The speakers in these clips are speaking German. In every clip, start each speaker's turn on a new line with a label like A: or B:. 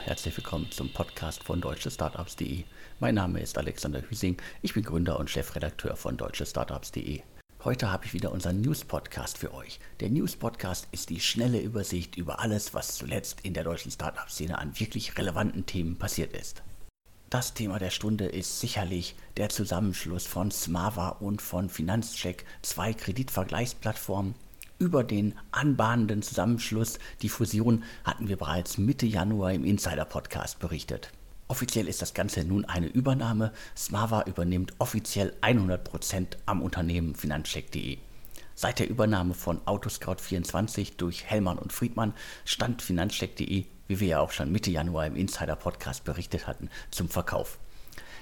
A: herzlich willkommen zum Podcast von deutschestartups.de. Mein Name ist Alexander Hüsing, ich bin Gründer und Chefredakteur von deutschestartups.de. Heute habe ich wieder unseren News-Podcast für euch. Der News-Podcast ist die schnelle Übersicht über alles, was zuletzt in der deutschen Startup-Szene an wirklich relevanten Themen passiert ist. Das Thema der Stunde ist sicherlich der Zusammenschluss von Smava und von Finanzcheck, zwei Kreditvergleichsplattformen, über den anbahnenden Zusammenschluss, die Fusion, hatten wir bereits Mitte Januar im Insider-Podcast berichtet. Offiziell ist das Ganze nun eine Übernahme. Smava übernimmt offiziell 100% am Unternehmen Finanzcheck.de. Seit der Übernahme von Autoscout24 durch Hellmann und Friedmann stand Finanzcheck.de, wie wir ja auch schon Mitte Januar im Insider-Podcast berichtet hatten, zum Verkauf.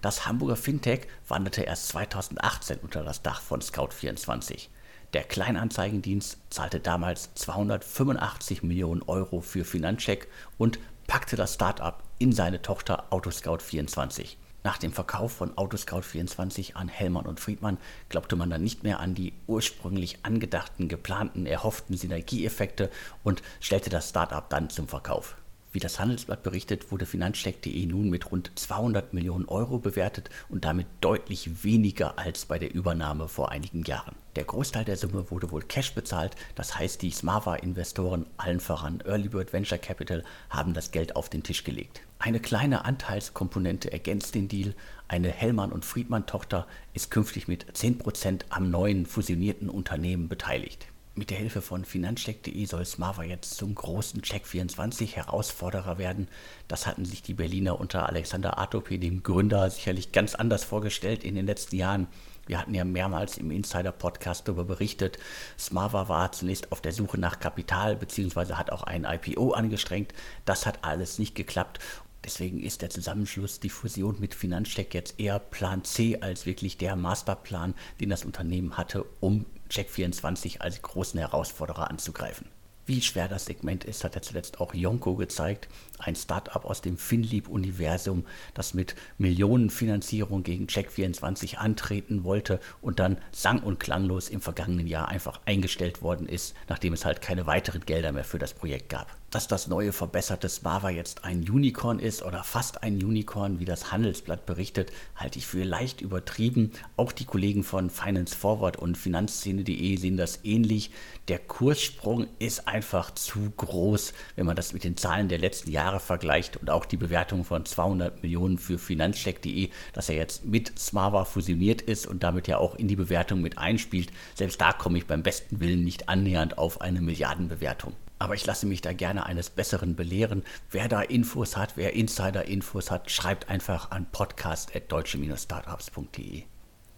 A: Das Hamburger Fintech wanderte erst 2018 unter das Dach von Scout24. Der Kleinanzeigendienst zahlte damals 285 Millionen Euro für Finanzcheck und packte das Start-up in seine Tochter Autoscout24. Nach dem Verkauf von Autoscout24 an Hellmann und Friedmann glaubte man dann nicht mehr an die ursprünglich angedachten, geplanten, erhofften Synergieeffekte und stellte das Start-up dann zum Verkauf. Wie das Handelsblatt berichtet, wurde Finanzcheck.de nun mit rund 200 Millionen Euro bewertet und damit deutlich weniger als bei der Übernahme vor einigen Jahren. Der Großteil der Summe wurde wohl Cash bezahlt, das heißt die Smava-Investoren, allen voran Early Bird Venture Capital, haben das Geld auf den Tisch gelegt. Eine kleine Anteilskomponente ergänzt den Deal. Eine Hellmann und Friedmann Tochter ist künftig mit 10% am neuen fusionierten Unternehmen beteiligt. Mit der Hilfe von Finanzcheck.de soll Smava jetzt zum großen Check24 Herausforderer werden. Das hatten sich die Berliner unter Alexander Atope, dem Gründer, sicherlich ganz anders vorgestellt in den letzten Jahren. Wir hatten ja mehrmals im Insider-Podcast darüber berichtet. Smava war zunächst auf der Suche nach Kapital bzw. hat auch ein IPO angestrengt. Das hat alles nicht geklappt. Deswegen ist der Zusammenschluss, die Fusion mit Finanzcheck jetzt eher Plan C als wirklich der Masterplan, den das Unternehmen hatte, um Check24 als großen Herausforderer anzugreifen. Wie schwer das Segment ist, hat ja zuletzt auch Yonko gezeigt, ein Startup aus dem FinLeap-Universum, das mit Millionenfinanzierung gegen Check24 antreten wollte und dann sang- und klanglos im vergangenen Jahr einfach eingestellt worden ist, nachdem es halt keine weiteren Gelder mehr für das Projekt gab dass das neue verbesserte Smava jetzt ein Unicorn ist oder fast ein Unicorn, wie das Handelsblatt berichtet, halte ich für leicht übertrieben. Auch die Kollegen von Finance Forward und Finanzszene.de sehen das ähnlich. Der Kurssprung ist einfach zu groß, wenn man das mit den Zahlen der letzten Jahre vergleicht und auch die Bewertung von 200 Millionen für Finanzcheck.de, dass er jetzt mit Smava fusioniert ist und damit ja auch in die Bewertung mit einspielt. Selbst da komme ich beim besten Willen nicht annähernd auf eine Milliardenbewertung. Aber ich lasse mich da gerne eines Besseren belehren. Wer da Infos hat, wer Insider-Infos hat, schreibt einfach an podcast.deutsche-startups.de.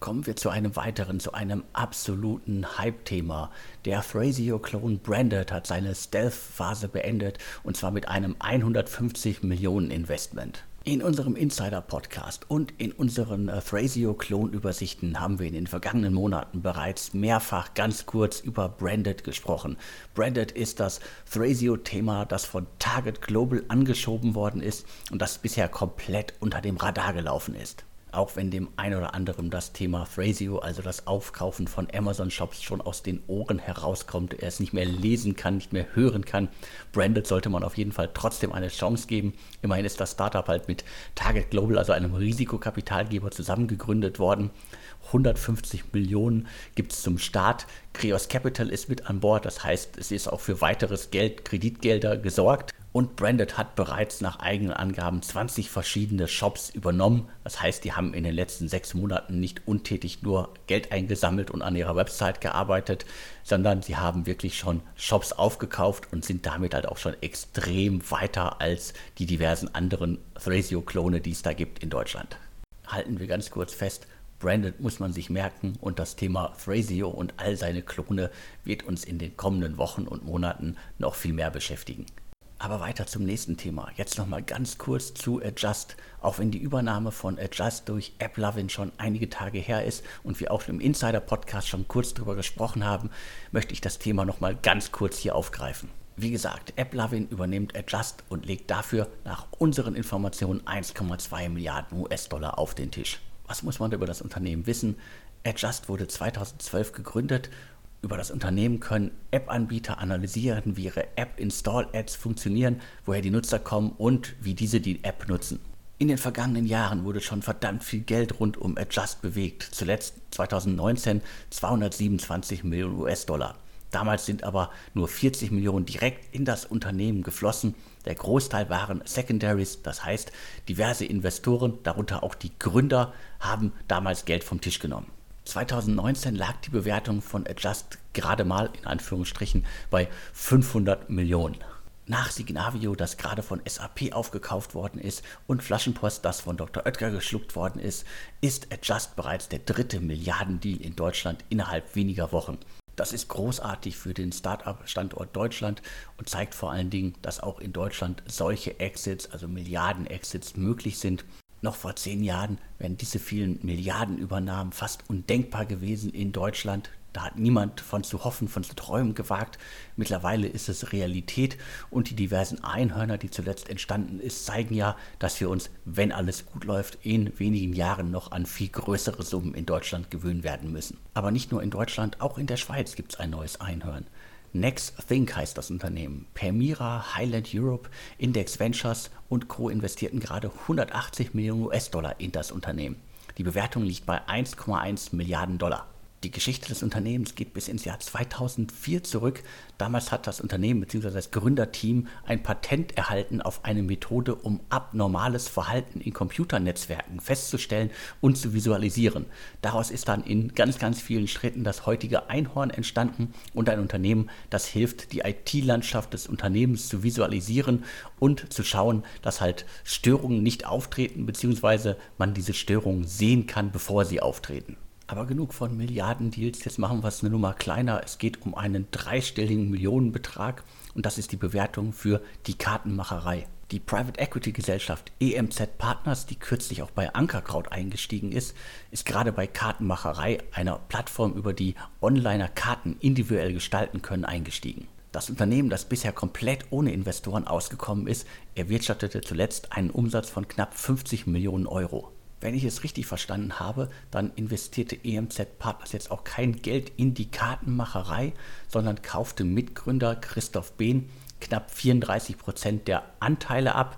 A: Kommen wir zu einem weiteren, zu einem absoluten Hype-Thema. Der Thrasio-Klon Branded hat seine Stealth-Phase beendet und zwar mit einem 150 Millionen Investment. In unserem Insider-Podcast und in unseren äh, Thrasio-Klon-Übersichten haben wir in den vergangenen Monaten bereits mehrfach ganz kurz über Branded gesprochen. Branded ist das Thrasio-Thema, das von Target Global angeschoben worden ist und das bisher komplett unter dem Radar gelaufen ist auch wenn dem ein oder anderen das Thema Thrasio, also das Aufkaufen von Amazon-Shops, schon aus den Ohren herauskommt, er es nicht mehr lesen kann, nicht mehr hören kann. Branded sollte man auf jeden Fall trotzdem eine Chance geben. Immerhin ist das Startup halt mit Target Global, also einem Risikokapitalgeber, zusammengegründet worden. 150 Millionen gibt es zum Start. Creos Capital ist mit an Bord, das heißt, es ist auch für weiteres Geld, Kreditgelder gesorgt. Und Branded hat bereits nach eigenen Angaben 20 verschiedene Shops übernommen. Das heißt, die haben in den letzten sechs Monaten nicht untätig nur Geld eingesammelt und an ihrer Website gearbeitet, sondern sie haben wirklich schon Shops aufgekauft und sind damit halt auch schon extrem weiter als die diversen anderen Thrasio-Klone, die es da gibt in Deutschland. Halten wir ganz kurz fest, Branded muss man sich merken und das Thema Thrasio und all seine Klone wird uns in den kommenden Wochen und Monaten noch viel mehr beschäftigen. Aber weiter zum nächsten Thema. Jetzt nochmal ganz kurz zu Adjust. Auch wenn die Übernahme von Adjust durch AppLovin schon einige Tage her ist und wir auch im Insider-Podcast schon kurz darüber gesprochen haben, möchte ich das Thema nochmal ganz kurz hier aufgreifen. Wie gesagt, AppLovin übernimmt Adjust und legt dafür nach unseren Informationen 1,2 Milliarden US-Dollar auf den Tisch. Was muss man über das Unternehmen wissen? Adjust wurde 2012 gegründet Über das Unternehmen können App-Anbieter analysieren, wie ihre App-Install-Ads funktionieren, woher die Nutzer kommen und wie diese die App nutzen. In den vergangenen Jahren wurde schon verdammt viel Geld rund um Adjust bewegt. Zuletzt 2019 227 Millionen US-Dollar. Damals sind aber nur 40 Millionen direkt in das Unternehmen geflossen. Der Großteil waren Secondaries, das heißt diverse Investoren, darunter auch die Gründer, haben damals Geld vom Tisch genommen. 2019 lag die Bewertung von Adjust gerade mal in Anführungsstrichen bei 500 Millionen. Nach Signavio, das gerade von SAP aufgekauft worden ist, und Flaschenpost, das von Dr. Oetker geschluckt worden ist, ist Adjust bereits der dritte Milliardendeal in Deutschland innerhalb weniger Wochen. Das ist großartig für den Start-up-Standort Deutschland und zeigt vor allen Dingen, dass auch in Deutschland solche Exits, also Milliarden-Exits, möglich sind noch vor zehn Jahren wären diese vielen Milliardenübernahmen fast undenkbar gewesen in Deutschland. Da hat niemand von zu hoffen, von zu träumen gewagt. Mittlerweile ist es Realität und die diversen Einhörner, die zuletzt entstanden ist, zeigen ja, dass wir uns, wenn alles gut läuft, in wenigen Jahren noch an viel größere Summen in Deutschland gewöhnen werden müssen. Aber nicht nur in Deutschland, auch in der Schweiz gibt es ein neues Einhörn. Next Think heißt das Unternehmen. Permira, Highland Europe, Index Ventures und Co. investierten gerade 180 Millionen US-Dollar in das Unternehmen. Die Bewertung liegt bei 1,1 Milliarden Dollar. Die Geschichte des Unternehmens geht bis ins Jahr 2004 zurück. Damals hat das Unternehmen bzw. das Gründerteam ein Patent erhalten auf eine Methode, um abnormales Verhalten in Computernetzwerken festzustellen und zu visualisieren. Daraus ist dann in ganz, ganz vielen Schritten das heutige Einhorn entstanden und ein Unternehmen, das hilft, die IT-Landschaft des Unternehmens zu visualisieren und zu schauen, dass halt Störungen nicht auftreten bzw. man diese Störungen sehen kann, bevor sie auftreten. Aber genug von Milliardendeals, jetzt machen wir es eine Nummer kleiner. Es geht um einen dreistelligen Millionenbetrag und das ist die Bewertung für die Kartenmacherei. Die Private Equity Gesellschaft EMZ Partners, die kürzlich auch bei Ankerkraut eingestiegen ist, ist gerade bei Kartenmacherei, einer Plattform, über die Onliner Karten individuell gestalten können, eingestiegen. Das Unternehmen, das bisher komplett ohne Investoren ausgekommen ist, erwirtschaftete zuletzt einen Umsatz von knapp 50 Millionen Euro. Wenn ich es richtig verstanden habe, dann investierte EMZ Partners jetzt auch kein Geld in die Kartenmacherei, sondern kaufte Mitgründer Christoph Behn knapp 34 Prozent der Anteile ab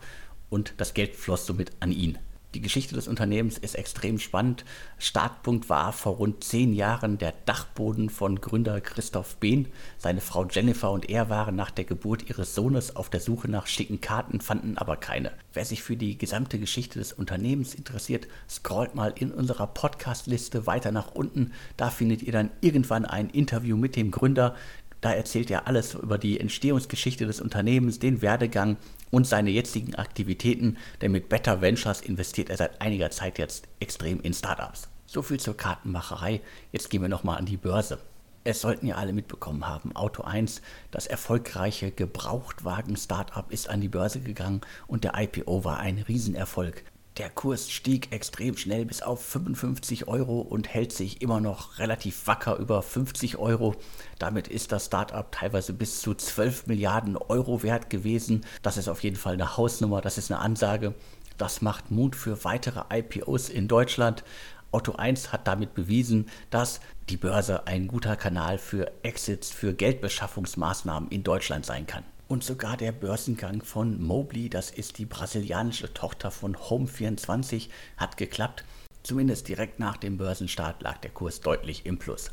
A: und das Geld floss somit an ihn. Die Geschichte des Unternehmens ist extrem spannend. Startpunkt war vor rund zehn Jahren der Dachboden von Gründer Christoph Behn. Seine Frau Jennifer und er waren nach der Geburt ihres Sohnes auf der Suche nach schicken Karten, fanden aber keine. Wer sich für die gesamte Geschichte des Unternehmens interessiert, scrollt mal in unserer Podcast-Liste weiter nach unten. Da findet ihr dann irgendwann ein Interview mit dem Gründer. Da erzählt er alles über die Entstehungsgeschichte des Unternehmens, den Werdegang und seine jetzigen Aktivitäten, denn mit Better Ventures investiert er seit einiger Zeit jetzt extrem in Startups. So viel zur Kartenmacherei. Jetzt gehen wir nochmal an die Börse. Es sollten ja alle mitbekommen haben, Auto 1, das erfolgreiche Gebrauchtwagen-Startup, ist an die Börse gegangen und der IPO war ein Riesenerfolg. Der Kurs stieg extrem schnell bis auf 55 Euro und hält sich immer noch relativ wacker über 50 Euro. Damit ist das Startup teilweise bis zu 12 Milliarden Euro wert gewesen. Das ist auf jeden Fall eine Hausnummer, das ist eine Ansage. Das macht Mut für weitere IPOs in Deutschland. Otto 1 hat damit bewiesen, dass die Börse ein guter Kanal für Exits, für Geldbeschaffungsmaßnahmen in Deutschland sein kann. Und sogar der Börsengang von Mobley, das ist die brasilianische Tochter von Home24, hat geklappt. Zumindest direkt nach dem Börsenstart lag der Kurs deutlich im Plus.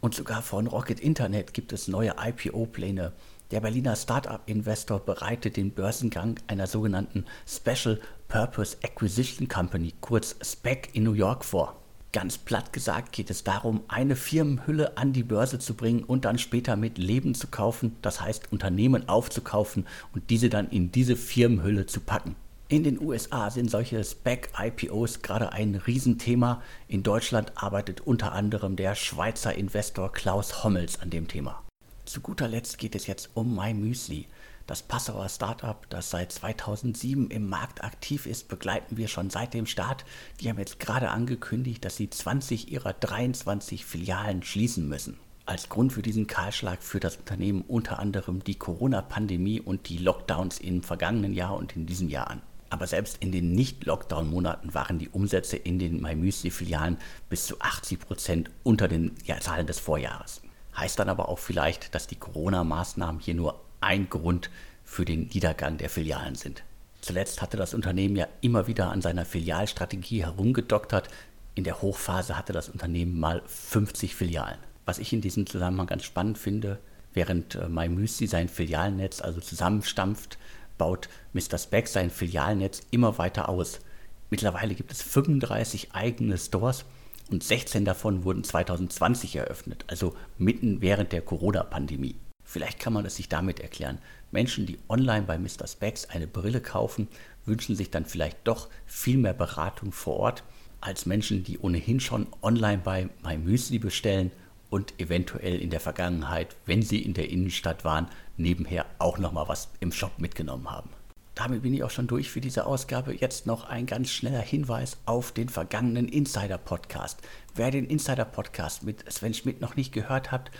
A: Und sogar von Rocket Internet gibt es neue IPO-Pläne. Der Berliner Startup-Investor bereitet den Börsengang einer sogenannten Special Purpose Acquisition Company, kurz SPEC, in New York vor. Ganz platt gesagt geht es darum, eine Firmenhülle an die Börse zu bringen und dann später mit Leben zu kaufen, das heißt Unternehmen aufzukaufen und diese dann in diese Firmenhülle zu packen. In den USA sind solche SPAC-IPOs gerade ein Riesenthema. In Deutschland arbeitet unter anderem der Schweizer Investor Klaus Hommels an dem Thema. Zu guter Letzt geht es jetzt um MyMüsli. Das Passauer Startup, das seit 2007 im Markt aktiv ist, begleiten wir schon seit dem Start. Die haben jetzt gerade angekündigt, dass sie 20 ihrer 23 Filialen schließen müssen. Als Grund für diesen Kahlschlag führt das Unternehmen unter anderem die Corona-Pandemie und die Lockdowns im vergangenen Jahr und in diesem Jahr an. Aber selbst in den Nicht-Lockdown-Monaten waren die Umsätze in den MyMüsli-Filialen bis zu 80 Prozent unter den Zahlen des Vorjahres. heißt dann aber auch vielleicht, dass die Corona-Maßnahmen hier nur ein Grund für den Niedergang der Filialen sind. Zuletzt hatte das Unternehmen ja immer wieder an seiner Filialstrategie herumgedoktert. In der Hochphase hatte das Unternehmen mal 50 Filialen. Was ich in diesem Zusammenhang ganz spannend finde, während äh, MyMüsli sein Filialnetz also zusammenstampft, baut Mr. Speck sein Filialnetz immer weiter aus. Mittlerweile gibt es 35 eigene Stores und 16 davon wurden 2020 eröffnet, also mitten während der Corona-Pandemie. Vielleicht kann man es sich damit erklären. Menschen, die online bei Mr. Specs eine Brille kaufen, wünschen sich dann vielleicht doch viel mehr Beratung vor Ort als Menschen, die ohnehin schon online bei MyMüsli bestellen und eventuell in der Vergangenheit, wenn sie in der Innenstadt waren, nebenher auch noch mal was im Shop mitgenommen haben. Damit bin ich auch schon durch für diese Ausgabe. Jetzt noch ein ganz schneller Hinweis auf den vergangenen Insider Podcast. Wer den Insider Podcast mit Sven Schmidt noch nicht gehört hat,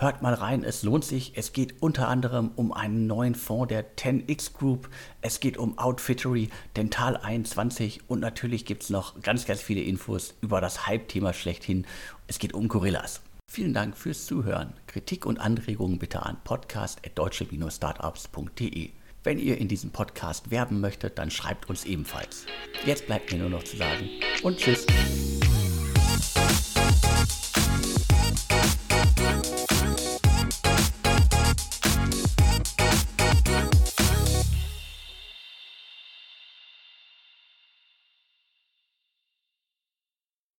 A: hört mal rein, es lohnt sich. Es geht unter anderem um einen neuen Fonds der 10x Group. Es geht um Outfittery, Dental 21 und natürlich gibt es noch ganz, ganz viele Infos über das Hype-Thema schlechthin. Es geht um Gorillas. Vielen Dank fürs Zuhören. Kritik und Anregungen bitte an podcast.deutsche-startups.de. Wenn ihr in diesem Podcast werben möchtet, dann schreibt uns ebenfalls. Jetzt bleibt mir nur noch zu sagen und tschüss.